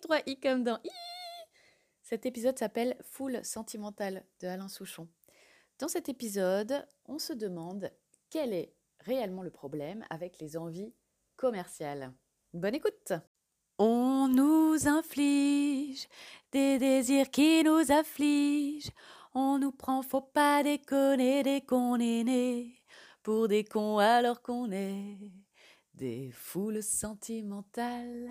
avec 3 i comme dans i. Cet épisode s'appelle Foule sentimentale de Alain Souchon. Dans cet épisode, on se demande quel est réellement le problème avec les envies commerciales. Bonne écoute On nous inflige des désirs qui nous affligent. On nous prend, faut pas déconner dès qu'on est né. Pour des cons alors qu'on est des foules sentimentales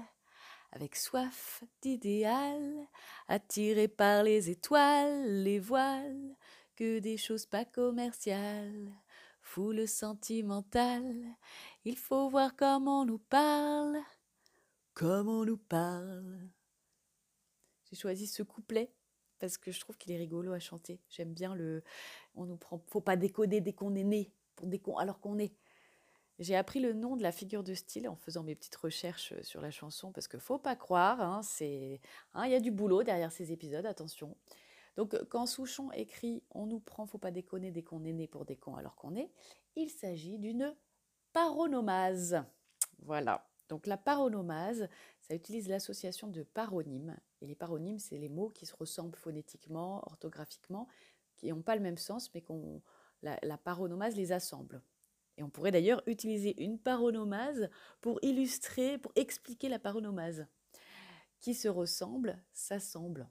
avec soif d'idéal, attirés par les étoiles, les voiles, que des choses pas commerciales. Foule sentimentale, il faut voir comment on nous parle, comment on nous parle. J'ai choisi ce couplet parce que je trouve qu'il est rigolo à chanter. J'aime bien le. On nous prend. Faut pas décoder dès qu'on est né, pour alors qu'on est. J'ai appris le nom de la figure de style en faisant mes petites recherches euh, sur la chanson parce qu'il faut pas croire, hein, c'est, hein, il y a du boulot derrière ces épisodes, attention. Donc euh, quand Souchon écrit On nous prend, faut pas déconner dès qu'on est né pour des cons alors qu'on est, il s'agit d'une paronomase. Voilà. Donc la paronomase, ça utilise l'association de paronymes. Et les paronymes, c'est les mots qui se ressemblent phonétiquement, orthographiquement, qui n'ont pas le même sens, mais qu'on la, la paronomase les assemble. Et on pourrait d'ailleurs utiliser une paronomase pour illustrer, pour expliquer la paronomase. Qui se ressemble, s'assemble.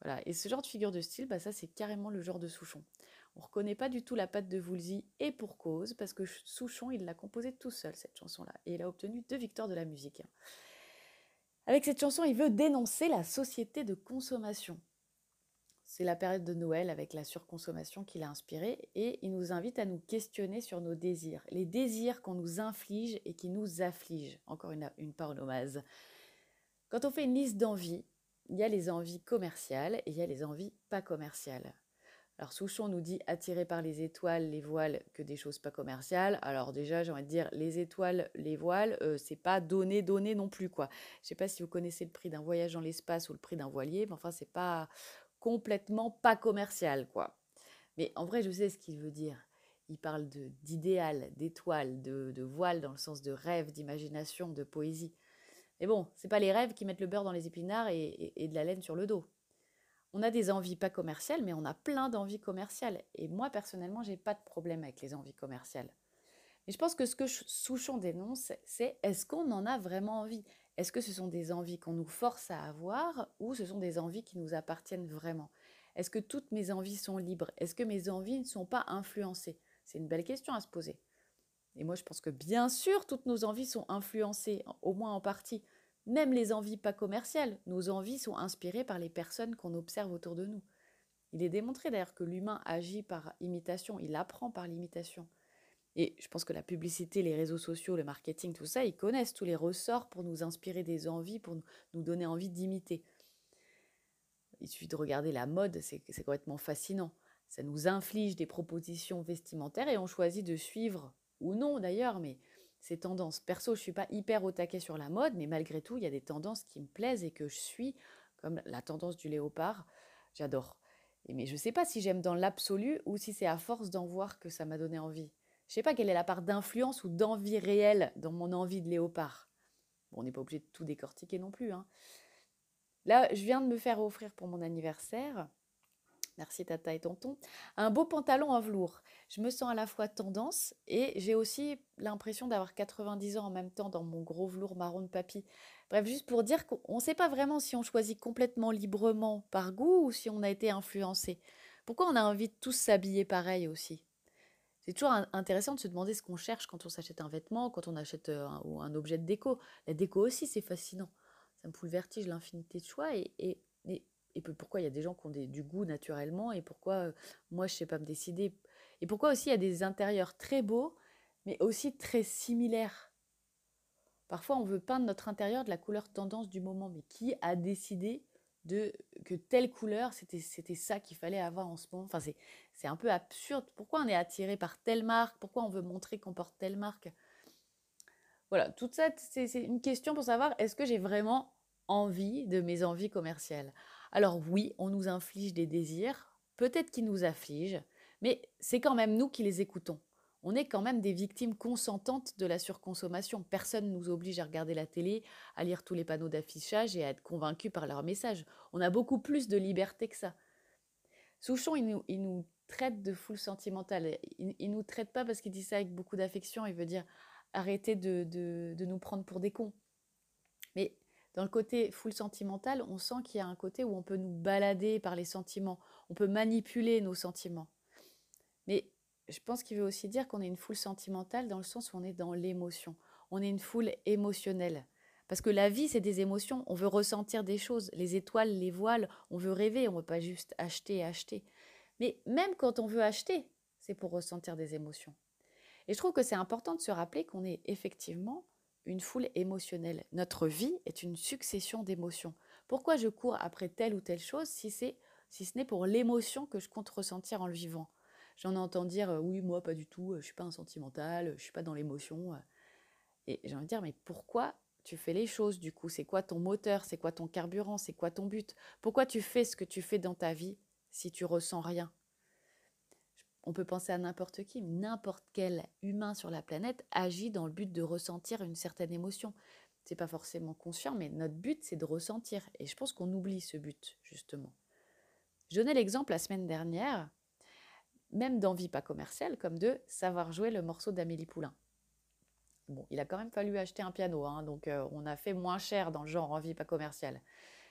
Voilà. Et ce genre de figure de style, bah ça c'est carrément le genre de Souchon. On ne reconnaît pas du tout la patte de Woolsey et pour cause, parce que Souchon, il l'a composée tout seul, cette chanson-là. Et il a obtenu deux victoires de la musique. Avec cette chanson, il veut dénoncer la société de consommation. C'est la période de Noël avec la surconsommation qui l'a inspiré et il nous invite à nous questionner sur nos désirs, les désirs qu'on nous inflige et qui nous affligent. Encore une, une paronomase. Quand on fait une liste d'envies, il y a les envies commerciales et il y a les envies pas commerciales. Alors Souchon nous dit attiré par les étoiles, les voiles, que des choses pas commerciales. Alors déjà, j'ai envie de dire les étoiles, les voiles, euh, c'est pas donné, donné non plus quoi. Je sais pas si vous connaissez le prix d'un voyage dans l'espace ou le prix d'un voilier, mais enfin c'est pas complètement pas commercial, quoi. Mais en vrai, je sais ce qu'il veut dire. Il parle d'idéal, d'étoile, de, voile dans le sens de rêve, d'imagination, de poésie. Mais bon, c'est pas les rêves qui mettent le beurre dans les épinards et, et, et de la laine sur le dos. On a des envies pas commerciales, mais on a plein d'envies commerciales. Et moi, personnellement, j'ai pas de problème avec les envies commerciales. Mais je pense que ce que Souchon dénonce, c'est est-ce qu'on en a vraiment envie? Est-ce que ce sont des envies qu'on nous force à avoir ou ce sont des envies qui nous appartiennent vraiment? Est-ce que toutes mes envies sont libres? Est-ce que mes envies ne sont pas influencées? C'est une belle question à se poser. Et moi, je pense que bien sûr, toutes nos envies sont influencées, au moins en partie. Même les envies pas commerciales, nos envies sont inspirées par les personnes qu'on observe autour de nous. Il est démontré d'ailleurs que l'humain agit par imitation, il apprend par l'imitation. Et je pense que la publicité, les réseaux sociaux, le marketing, tout ça, ils connaissent tous les ressorts pour nous inspirer des envies, pour nous donner envie d'imiter. Il suffit de regarder la mode, c'est complètement fascinant. Ça nous inflige des propositions vestimentaires et on choisit de suivre, ou non d'ailleurs, mais ces tendances. Perso, je ne suis pas hyper au taquet sur la mode, mais malgré tout, il y a des tendances qui me plaisent et que je suis, comme la tendance du léopard. J'adore. Mais je ne sais pas si j'aime dans l'absolu ou si c'est à force d'en voir que ça m'a donné envie. Je sais pas quelle est la part d'influence ou d'envie réelle dans mon envie de léopard. Bon, on n'est pas obligé de tout décortiquer non plus. Hein. Là, je viens de me faire offrir pour mon anniversaire, merci tata et tonton, un beau pantalon en velours. Je me sens à la fois tendance et j'ai aussi l'impression d'avoir 90 ans en même temps dans mon gros velours marron de papy. Bref, juste pour dire qu'on ne sait pas vraiment si on choisit complètement librement par goût ou si on a été influencé. Pourquoi on a envie de tous s'habiller pareil aussi? C'est toujours intéressant de se demander ce qu'on cherche quand on s'achète un vêtement, quand on achète un, ou un objet de déco. La déco aussi, c'est fascinant. Ça me fout le vertige, l'infinité de choix. Et, pourquoi il y a des gens qui ont du goût naturellement et pourquoi moi, je ne sais pas me décider. Et pourquoi aussi il y a des intérieurs très beaux, mais aussi très similaires. Parfois, on veut peindre notre intérieur de la couleur tendance du moment, mais qui a décidé que telle couleur, c'était ça qu'il fallait avoir en ce moment. Enfin, c'est c'est un peu absurde. Pourquoi on est attiré par telle marque? Pourquoi on veut montrer qu'on porte telle marque? Voilà, toute ça, c'est une question pour savoir est-ce que j'ai vraiment envie de mes envies commerciales? Alors oui, on nous inflige des désirs, peut-être qu'ils nous affligent, mais c'est quand même nous qui les écoutons on est quand même des victimes consentantes de la surconsommation. Personne ne nous oblige à regarder la télé, à lire tous les panneaux d'affichage et à être convaincu par leurs messages. On a beaucoup plus de liberté que ça. Souchon, il nous, traite de foule sentimentale. Il, ne nous traite pas parce qu'il dit ça avec beaucoup d'affection. Il veut dire arrêtez de, de, nous prendre pour des cons. Mais dans le côté foule sentimentale, on sent qu'il y a un côté où on peut nous balader par les sentiments. On peut manipuler nos sentiments. Je pense qu'il veut aussi dire qu'on est une foule sentimentale dans le sens où on est dans l'émotion. On est une foule émotionnelle. Parce que la vie, c'est des émotions. On veut ressentir des choses. Les étoiles, les voiles, on veut rêver. On ne veut pas juste acheter et acheter. Mais même quand on veut acheter, c'est pour ressentir des émotions. Et je trouve que c'est important de se rappeler qu'on est effectivement une foule émotionnelle. Notre vie est une succession d'émotions. Pourquoi je cours après telle ou telle chose si, si ce n'est pour l'émotion que je compte ressentir en le vivant? J'en entends dire euh, oui, moi pas du tout, euh, je suis pas un sentimental, je suis pas dans l'émotion. Euh. Et j'ai envie de dire mais pourquoi tu fais les choses du coup? C'est quoi ton moteur? C'est quoi ton carburant? C'est quoi ton but? Pourquoi tu fais ce que tu fais dans ta vie si tu ressens rien? On peut penser à n'importe qui, n'importe quel humain sur la planète agit dans le but de ressentir une certaine émotion. C'est pas forcément conscient, mais notre but c'est de ressentir. Et je pense qu'on oublie ce but justement. Je donnais l'exemple la semaine dernière même d'envie pas commerciale, comme de savoir jouer le morceau d'Amélie Poulain. Bon, il a quand même fallu acheter un piano, hein, donc euh, on a fait moins cher dans le genre envie pas commerciale.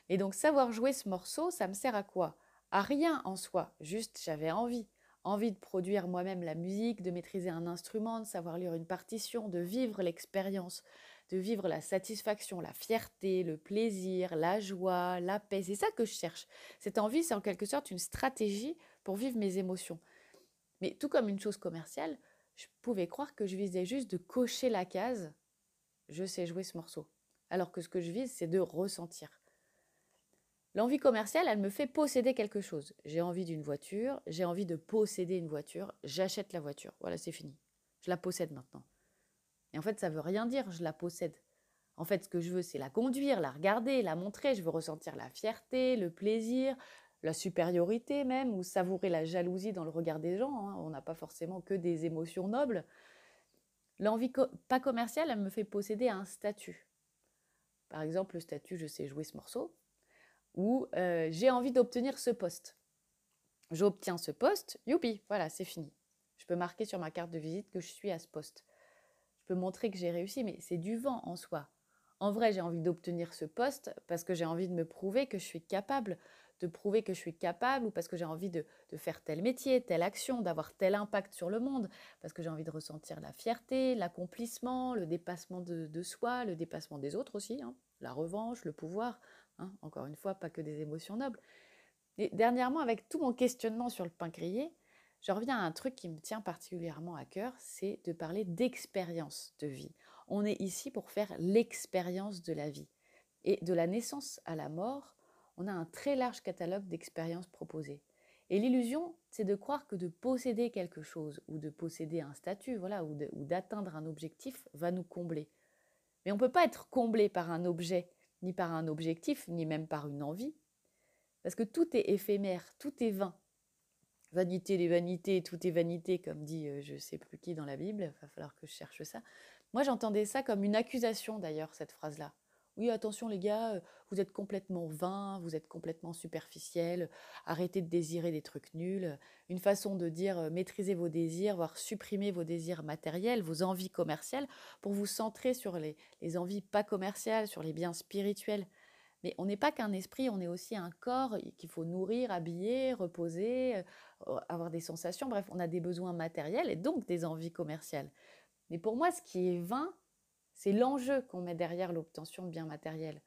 Et donc savoir jouer ce morceau, ça me sert à quoi? À rien en soi, juste j'avais envie. Envie de produire moi-même la musique, de maîtriser un instrument, de savoir lire une partition, de vivre l'expérience, de vivre la satisfaction, la fierté, le plaisir, la joie, la paix. C'est ça que je cherche. Cette envie, c'est en quelque sorte une stratégie pour vivre mes émotions. Mais tout comme une chose commerciale, je pouvais croire que je visais juste de cocher la case je sais jouer ce morceau. Alors que ce que je vise, c'est de ressentir. L'envie commerciale, elle me fait posséder quelque chose. J'ai envie d'une voiture, j'ai envie de posséder une voiture, j'achète la voiture. Voilà, c'est fini. Je la possède maintenant. Et en fait, ça veut rien dire, je la possède. En fait, ce que je veux, c'est la conduire, la regarder, la montrer. Je veux ressentir la fierté, le plaisir, la supériorité même, ou savourer la jalousie dans le regard des gens. Hein. On n'a pas forcément que des émotions nobles. L'envie pas commerciale, elle me fait posséder un statut. Par exemple, le statut je sais jouer ce morceau, ou euh, j'ai envie d'obtenir ce poste. J'obtiens ce poste, youpi, voilà, c'est fini. Je peux marquer sur ma carte de visite que je suis à ce poste. Je peux montrer que j'ai réussi, mais c'est du vent en soi. En vrai, j'ai envie d'obtenir ce poste parce que j'ai envie de me prouver que je suis capable de prouver que je suis capable ou parce que j'ai envie de, faire tel métier, telle action, d'avoir tel impact sur le monde, parce que j'ai envie de ressentir la fierté, l'accomplissement, le dépassement de, soi, le dépassement des autres aussi, hein, la revanche, le pouvoir, hein, encore une fois, pas que des émotions nobles. Et dernièrement, avec tout mon questionnement sur le pain grillé, je reviens à un truc qui me tient particulièrement à cœur, c'est de parler d'expérience de vie. On est ici pour faire l'expérience de la vie. Et de la naissance à la mort, on a un très large catalogue d'expériences proposées. Et l'illusion, c'est de croire que de posséder quelque chose ou de posséder un statut, voilà, ou d'atteindre un objectif va nous combler. Mais on ne peut pas être comblé par un objet, ni par un objectif, ni même par une envie. Parce que tout est éphémère, tout est vain. Vanité des vanités, tout est vanité, comme dit euh, je sais plus qui dans la Bible, il va falloir que je cherche ça. Moi j'entendais ça comme une accusation d'ailleurs, cette phrase-là. Oui, attention les gars, euh, vous êtes complètement vain, vous êtes complètement superficiel, arrêtez de désirer des trucs nuls. Une façon de dire euh, maîtrisez vos désirs, voire supprimer vos désirs matériels, vos envies commerciales, pour vous centrer sur les, envies pas commerciales, sur les biens spirituels. Mais on n'est pas qu'un esprit, on est aussi un corps qu'il faut nourrir, habiller, reposer, euh, avoir des sensations. Bref, on a des besoins matériels et donc des envies commerciales. Mais pour moi, ce qui est vain, c'est l'enjeu qu'on met derrière l'obtention de biens matériels.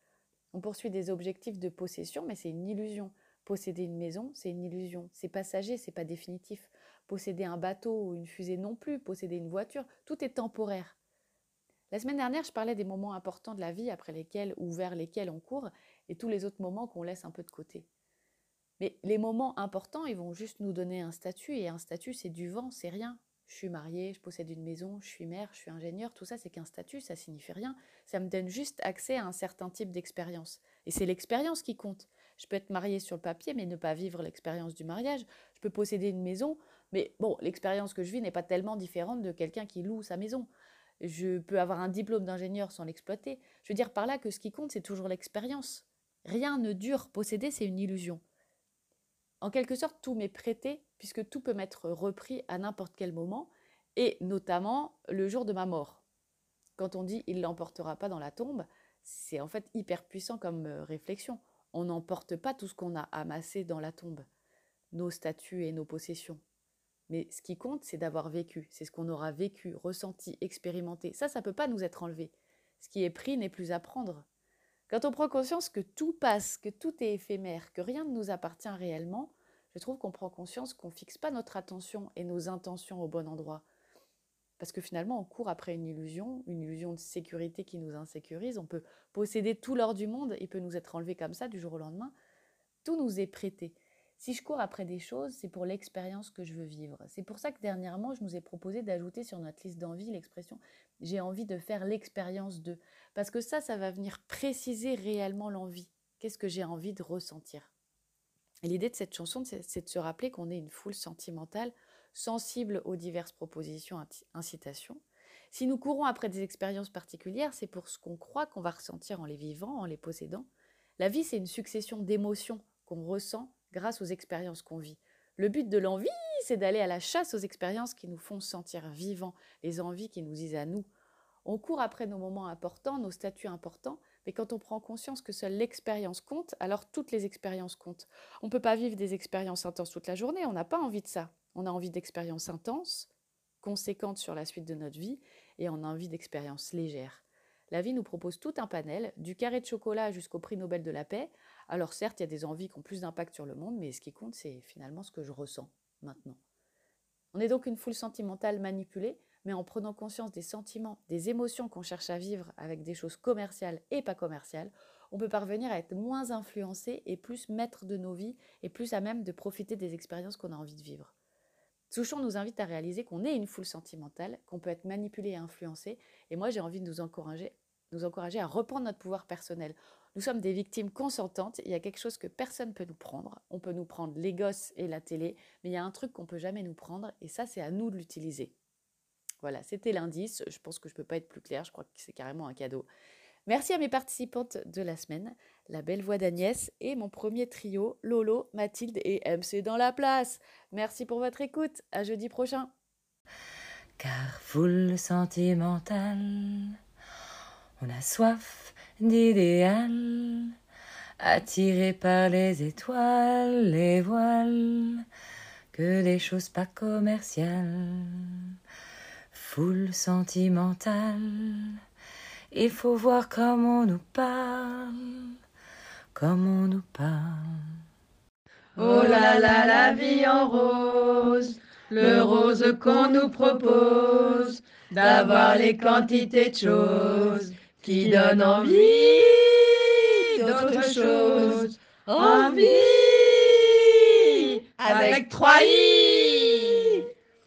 On poursuit des objectifs de possession, mais c'est une illusion. Posséder une maison, c'est une illusion. C'est passager, c'est pas définitif. Posséder un bateau ou une fusée non plus, posséder une voiture, tout est temporaire. La semaine dernière, je parlais des moments importants de la vie après lesquels ou vers lesquels on court et tous les autres moments qu'on laisse un peu de côté. Mais les moments importants, ils vont juste nous donner un statut et un statut, c'est du vent, c'est rien. Je suis mariée, je possède une maison, je suis mère, je suis ingénieur, tout ça, c'est qu'un statut, ça signifie rien. Ça me donne juste accès à un certain type d'expérience. Et c'est l'expérience qui compte. Je peux être mariée sur le papier, mais ne pas vivre l'expérience du mariage. Je peux posséder une maison, mais bon, l'expérience que je vis n'est pas tellement différente de quelqu'un qui loue sa maison. Je peux avoir un diplôme d'ingénieur sans l'exploiter. Je veux dire par là que ce qui compte, c'est toujours l'expérience. Rien ne dure. Posséder, c'est une illusion. En quelque sorte, tout m'est prêté, puisque tout peut m'être repris à n'importe quel moment, et notamment le jour de ma mort. Quand on dit il l'emportera pas dans la tombe, c'est en fait hyper puissant comme euh, réflexion. On n'emporte pas tout ce qu'on a amassé dans la tombe, nos statuts et nos possessions. Mais ce qui compte, c'est d'avoir vécu. C'est ce qu'on aura vécu, ressenti, expérimenté. Ça, ça ne peut pas nous être enlevé. Ce qui est pris n'est plus à prendre. Quand on prend conscience que tout passe, que tout est éphémère, que rien ne nous appartient réellement, je trouve qu'on prend conscience qu'on ne fixe pas notre attention et nos intentions au bon endroit. Parce que finalement, on court après une illusion, une illusion de sécurité qui nous insécurise. On peut posséder tout l'or du monde, il peut nous être enlevé comme ça du jour au lendemain. Tout nous est prêté. Si je cours après des choses, c'est pour l'expérience que je veux vivre. C'est pour ça que dernièrement, je nous ai proposé d'ajouter sur notre liste d'envie l'expression j'ai envie de faire l'expérience de. Parce que ça, ça va venir préciser réellement l'envie. Qu'est-ce que j'ai envie de ressentir? L'idée de cette chanson, c'est de se rappeler qu'on est une foule sentimentale, sensible aux diverses propositions, incitations. Si nous courons après des expériences particulières, c'est pour ce qu'on croit qu'on va ressentir en les vivant, en les possédant. La vie, c'est une succession d'émotions qu'on ressent grâce aux expériences qu'on vit. Le but de l'envie, c'est d'aller à la chasse aux expériences qui nous font sentir vivants, les envies qui nous disent à nous. On court après nos moments importants, nos statuts importants, mais quand on prend conscience que seule l'expérience compte, alors toutes les expériences comptent. On ne peut pas vivre des expériences intenses toute la journée, on n'a pas envie de ça. On a envie d'expériences intenses, conséquentes sur la suite de notre vie, et on a envie d'expériences légères. La vie nous propose tout un panel, du carré de chocolat jusqu'au prix Nobel de la paix, alors certes, il y a des envies qui ont plus d'impact sur le monde, mais ce qui compte, c'est finalement ce que je ressens maintenant. On est donc une foule sentimentale manipulée, mais en prenant conscience des sentiments, des émotions qu'on cherche à vivre avec des choses commerciales et pas commerciales, on peut parvenir à être moins influencé et plus maître de nos vies et plus à même de profiter des expériences qu'on a envie de vivre. Souchon nous invite à réaliser qu'on est une foule sentimentale, qu'on peut être manipulé et influencé, et moi j'ai envie de nous encourager, nous encourager à reprendre notre pouvoir personnel. Nous sommes des victimes consentantes. Il y a quelque chose que personne ne peut nous prendre. On peut nous prendre les gosses et la télé, mais il y a un truc qu'on peut jamais nous prendre, et ça, c'est à nous de l'utiliser. Voilà, c'était l'indice. Je pense que je ne peux pas être plus clair. Je crois que c'est carrément un cadeau. Merci à mes participantes de la semaine, la belle voix d'Agnès et mon premier trio, Lolo, Mathilde et MC dans la place. Merci pour votre écoute. À jeudi prochain. Car foule sentimentale, on a soif d'idéal, attiré par les étoiles, les voiles, que des choses pas commerciales. Foule sentimentale, il faut voir comment on nous parle, comment on nous parle. Oh là là, la vie en rose, le rose qu'on nous propose, d'avoir les quantités de choses qui donne envie d'autre chose. Envie avec trois i.